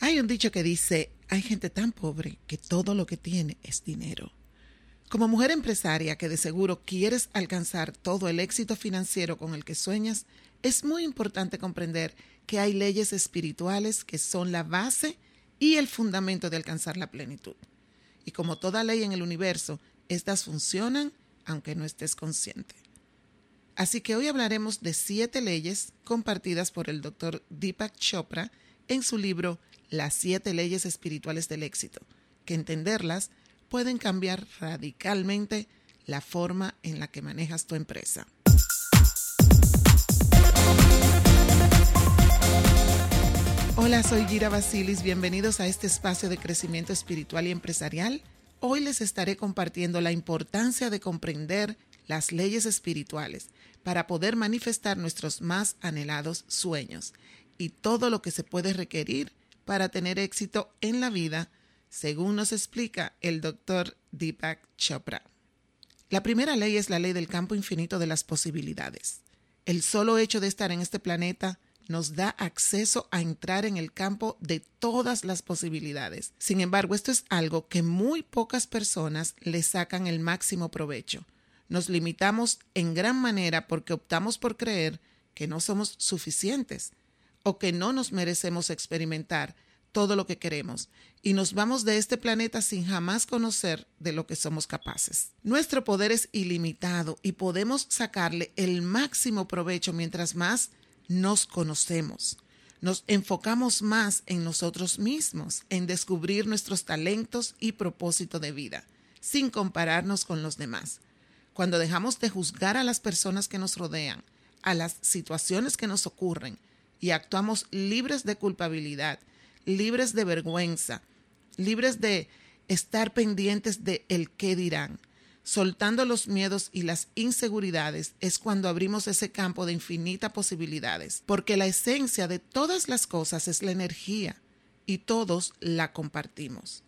Hay un dicho que dice, hay gente tan pobre que todo lo que tiene es dinero. Como mujer empresaria que de seguro quieres alcanzar todo el éxito financiero con el que sueñas, es muy importante comprender que hay leyes espirituales que son la base y el fundamento de alcanzar la plenitud. Y como toda ley en el universo, estas funcionan aunque no estés consciente. Así que hoy hablaremos de siete leyes compartidas por el doctor Deepak Chopra en su libro las siete leyes espirituales del éxito, que entenderlas pueden cambiar radicalmente la forma en la que manejas tu empresa. Hola, soy Gira Basilis, bienvenidos a este espacio de crecimiento espiritual y empresarial. Hoy les estaré compartiendo la importancia de comprender las leyes espirituales para poder manifestar nuestros más anhelados sueños y todo lo que se puede requerir para tener éxito en la vida, según nos explica el doctor Deepak Chopra. La primera ley es la ley del campo infinito de las posibilidades. El solo hecho de estar en este planeta nos da acceso a entrar en el campo de todas las posibilidades. Sin embargo, esto es algo que muy pocas personas le sacan el máximo provecho. Nos limitamos en gran manera porque optamos por creer que no somos suficientes o que no nos merecemos experimentar todo lo que queremos y nos vamos de este planeta sin jamás conocer de lo que somos capaces. Nuestro poder es ilimitado y podemos sacarle el máximo provecho mientras más nos conocemos. Nos enfocamos más en nosotros mismos, en descubrir nuestros talentos y propósito de vida, sin compararnos con los demás. Cuando dejamos de juzgar a las personas que nos rodean, a las situaciones que nos ocurren, y actuamos libres de culpabilidad, libres de vergüenza, libres de estar pendientes de el qué dirán. Soltando los miedos y las inseguridades es cuando abrimos ese campo de infinitas posibilidades, porque la esencia de todas las cosas es la energía y todos la compartimos.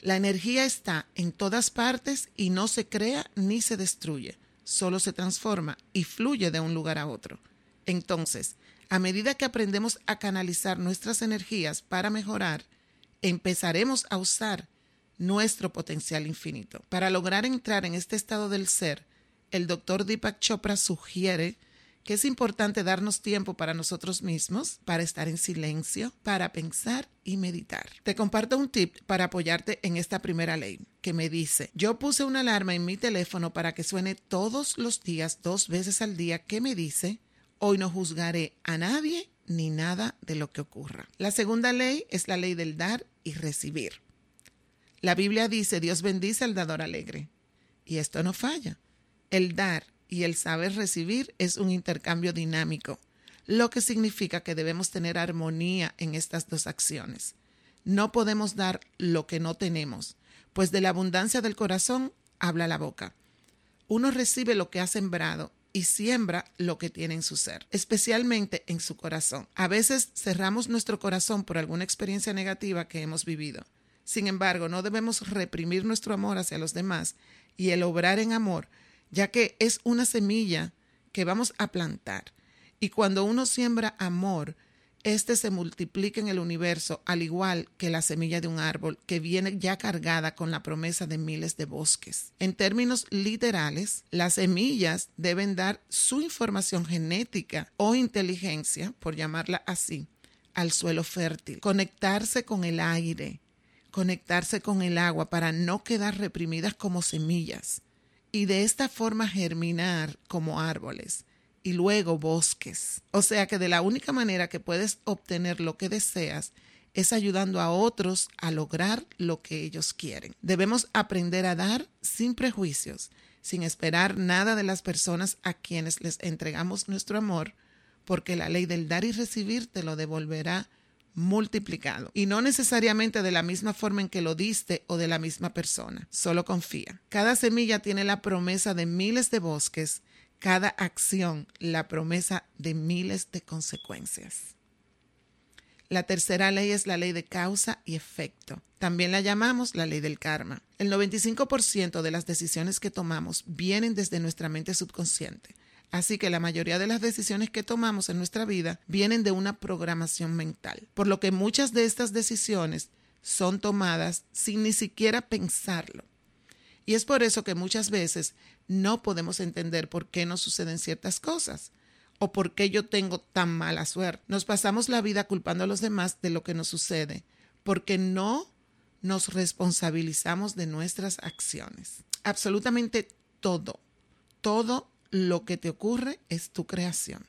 La energía está en todas partes y no se crea ni se destruye, solo se transforma y fluye de un lugar a otro. Entonces, a medida que aprendemos a canalizar nuestras energías para mejorar, empezaremos a usar nuestro potencial infinito. Para lograr entrar en este estado del ser, el doctor Deepak Chopra sugiere que es importante darnos tiempo para nosotros mismos, para estar en silencio, para pensar y meditar. Te comparto un tip para apoyarte en esta primera ley, que me dice, yo puse una alarma en mi teléfono para que suene todos los días, dos veces al día, que me dice, Hoy no juzgaré a nadie ni nada de lo que ocurra. La segunda ley es la ley del dar y recibir. La Biblia dice, Dios bendice al dador alegre. Y esto no falla. El dar y el saber recibir es un intercambio dinámico, lo que significa que debemos tener armonía en estas dos acciones. No podemos dar lo que no tenemos, pues de la abundancia del corazón habla la boca. Uno recibe lo que ha sembrado y siembra lo que tiene en su ser, especialmente en su corazón. A veces cerramos nuestro corazón por alguna experiencia negativa que hemos vivido. Sin embargo, no debemos reprimir nuestro amor hacia los demás y el obrar en amor, ya que es una semilla que vamos a plantar. Y cuando uno siembra amor, este se multiplica en el universo al igual que la semilla de un árbol que viene ya cargada con la promesa de miles de bosques. En términos literales, las semillas deben dar su información genética o inteligencia, por llamarla así, al suelo fértil, conectarse con el aire, conectarse con el agua para no quedar reprimidas como semillas y de esta forma germinar como árboles y luego bosques. O sea que de la única manera que puedes obtener lo que deseas es ayudando a otros a lograr lo que ellos quieren. Debemos aprender a dar sin prejuicios, sin esperar nada de las personas a quienes les entregamos nuestro amor, porque la ley del dar y recibir te lo devolverá multiplicado. Y no necesariamente de la misma forma en que lo diste o de la misma persona. Solo confía. Cada semilla tiene la promesa de miles de bosques, cada acción la promesa de miles de consecuencias. La tercera ley es la ley de causa y efecto. También la llamamos la ley del karma. El 95% de las decisiones que tomamos vienen desde nuestra mente subconsciente. Así que la mayoría de las decisiones que tomamos en nuestra vida vienen de una programación mental, por lo que muchas de estas decisiones son tomadas sin ni siquiera pensarlo. Y es por eso que muchas veces no podemos entender por qué nos suceden ciertas cosas o por qué yo tengo tan mala suerte. Nos pasamos la vida culpando a los demás de lo que nos sucede, porque no nos responsabilizamos de nuestras acciones. Absolutamente todo, todo lo que te ocurre es tu creación.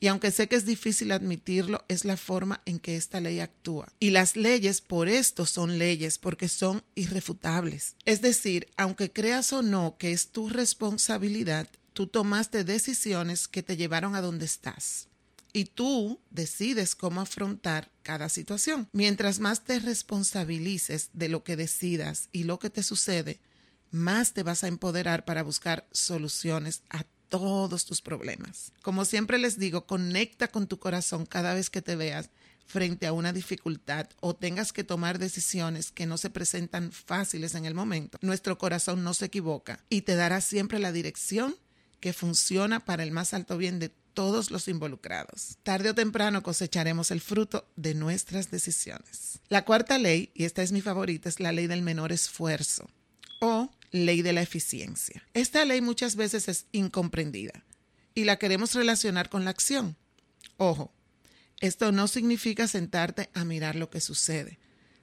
Y aunque sé que es difícil admitirlo, es la forma en que esta ley actúa. Y las leyes por esto son leyes, porque son irrefutables. Es decir, aunque creas o no que es tu responsabilidad, tú tomaste decisiones que te llevaron a donde estás. Y tú decides cómo afrontar cada situación. Mientras más te responsabilices de lo que decidas y lo que te sucede, más te vas a empoderar para buscar soluciones a todos tus problemas. Como siempre les digo, conecta con tu corazón cada vez que te veas frente a una dificultad o tengas que tomar decisiones que no se presentan fáciles en el momento. Nuestro corazón no se equivoca y te dará siempre la dirección que funciona para el más alto bien de todos los involucrados. Tarde o temprano cosecharemos el fruto de nuestras decisiones. La cuarta ley, y esta es mi favorita, es la ley del menor esfuerzo o ley de la eficiencia. Esta ley muchas veces es incomprendida y la queremos relacionar con la acción. Ojo, esto no significa sentarte a mirar lo que sucede.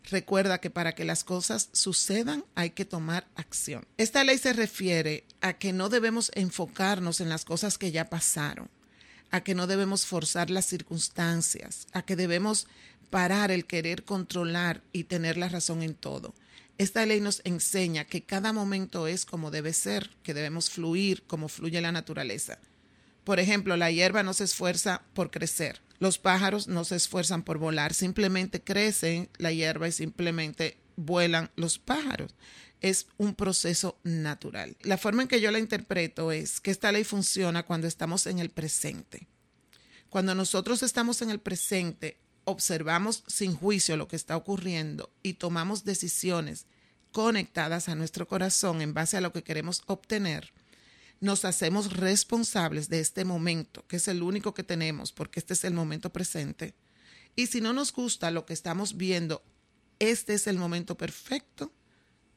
Recuerda que para que las cosas sucedan hay que tomar acción. Esta ley se refiere a que no debemos enfocarnos en las cosas que ya pasaron, a que no debemos forzar las circunstancias, a que debemos parar el querer controlar y tener la razón en todo. Esta ley nos enseña que cada momento es como debe ser, que debemos fluir como fluye la naturaleza. Por ejemplo, la hierba no se esfuerza por crecer, los pájaros no se esfuerzan por volar, simplemente crecen la hierba y simplemente vuelan los pájaros. Es un proceso natural. La forma en que yo la interpreto es que esta ley funciona cuando estamos en el presente. Cuando nosotros estamos en el presente, observamos sin juicio lo que está ocurriendo y tomamos decisiones conectadas a nuestro corazón en base a lo que queremos obtener, nos hacemos responsables de este momento, que es el único que tenemos, porque este es el momento presente. Y si no nos gusta lo que estamos viendo, este es el momento perfecto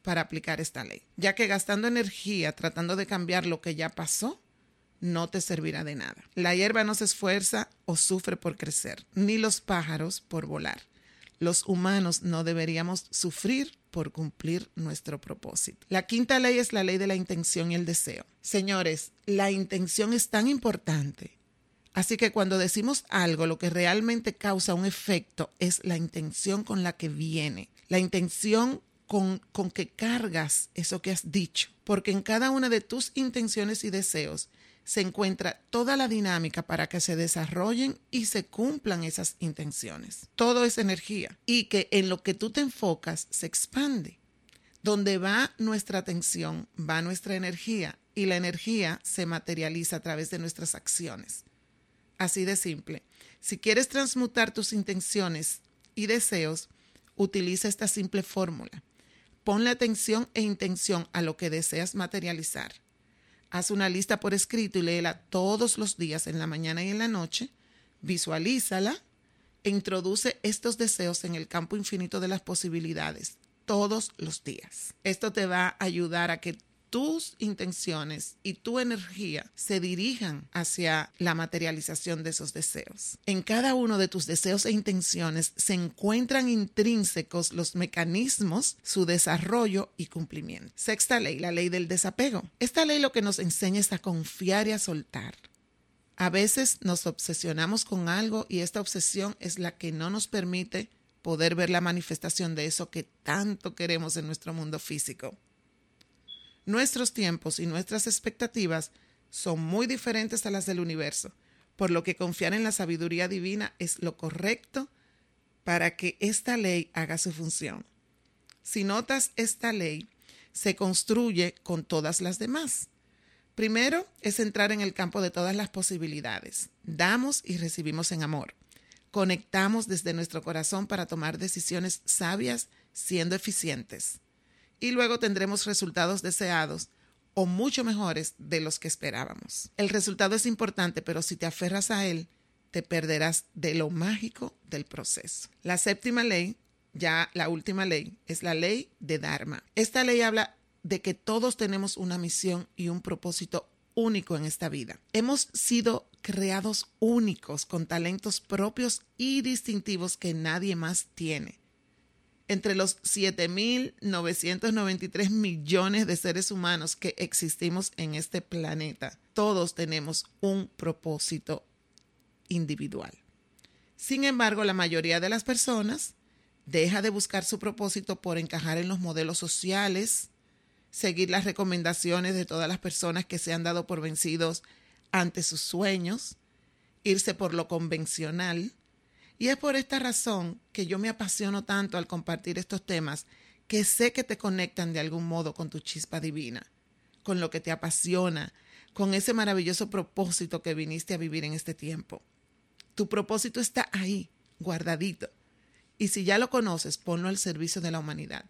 para aplicar esta ley, ya que gastando energía tratando de cambiar lo que ya pasó, no te servirá de nada. La hierba no se esfuerza o sufre por crecer, ni los pájaros por volar. Los humanos no deberíamos sufrir por cumplir nuestro propósito. La quinta ley es la ley de la intención y el deseo. Señores, la intención es tan importante. Así que cuando decimos algo, lo que realmente causa un efecto es la intención con la que viene, la intención con, con que cargas eso que has dicho, porque en cada una de tus intenciones y deseos se encuentra toda la dinámica para que se desarrollen y se cumplan esas intenciones. Todo es energía y que en lo que tú te enfocas se expande. Donde va nuestra atención, va nuestra energía y la energía se materializa a través de nuestras acciones. Así de simple. Si quieres transmutar tus intenciones y deseos, utiliza esta simple fórmula. Ponle atención e intención a lo que deseas materializar haz una lista por escrito y léela todos los días, en la mañana y en la noche, visualízala e introduce estos deseos en el campo infinito de las posibilidades todos los días. Esto te va a ayudar a que tus intenciones y tu energía se dirijan hacia la materialización de esos deseos. En cada uno de tus deseos e intenciones se encuentran intrínsecos los mecanismos, su desarrollo y cumplimiento. Sexta ley, la ley del desapego. Esta ley lo que nos enseña es a confiar y a soltar. A veces nos obsesionamos con algo y esta obsesión es la que no nos permite poder ver la manifestación de eso que tanto queremos en nuestro mundo físico. Nuestros tiempos y nuestras expectativas son muy diferentes a las del universo, por lo que confiar en la sabiduría divina es lo correcto para que esta ley haga su función. Si notas esta ley, se construye con todas las demás. Primero es entrar en el campo de todas las posibilidades. Damos y recibimos en amor. Conectamos desde nuestro corazón para tomar decisiones sabias siendo eficientes. Y luego tendremos resultados deseados o mucho mejores de los que esperábamos. El resultado es importante, pero si te aferras a él, te perderás de lo mágico del proceso. La séptima ley, ya la última ley, es la ley de Dharma. Esta ley habla de que todos tenemos una misión y un propósito único en esta vida. Hemos sido creados únicos con talentos propios y distintivos que nadie más tiene. Entre los 7.993 millones de seres humanos que existimos en este planeta, todos tenemos un propósito individual. Sin embargo, la mayoría de las personas deja de buscar su propósito por encajar en los modelos sociales, seguir las recomendaciones de todas las personas que se han dado por vencidos ante sus sueños, irse por lo convencional. Y es por esta razón que yo me apasiono tanto al compartir estos temas que sé que te conectan de algún modo con tu chispa divina, con lo que te apasiona, con ese maravilloso propósito que viniste a vivir en este tiempo. Tu propósito está ahí, guardadito. Y si ya lo conoces, ponlo al servicio de la humanidad,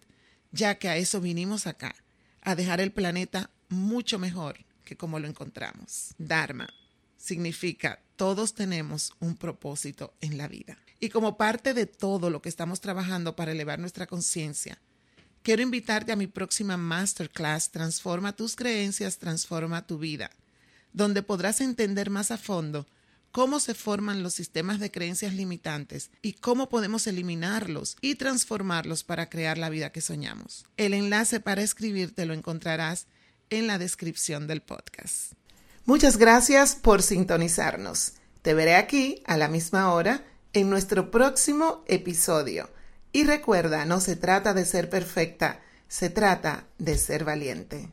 ya que a eso vinimos acá, a dejar el planeta mucho mejor que como lo encontramos. Dharma significa todos tenemos un propósito en la vida. Y como parte de todo lo que estamos trabajando para elevar nuestra conciencia, quiero invitarte a mi próxima masterclass Transforma tus creencias, transforma tu vida, donde podrás entender más a fondo cómo se forman los sistemas de creencias limitantes y cómo podemos eliminarlos y transformarlos para crear la vida que soñamos. El enlace para escribirte lo encontrarás en la descripción del podcast. Muchas gracias por sintonizarnos. Te veré aquí a la misma hora en nuestro próximo episodio. Y recuerda, no se trata de ser perfecta, se trata de ser valiente.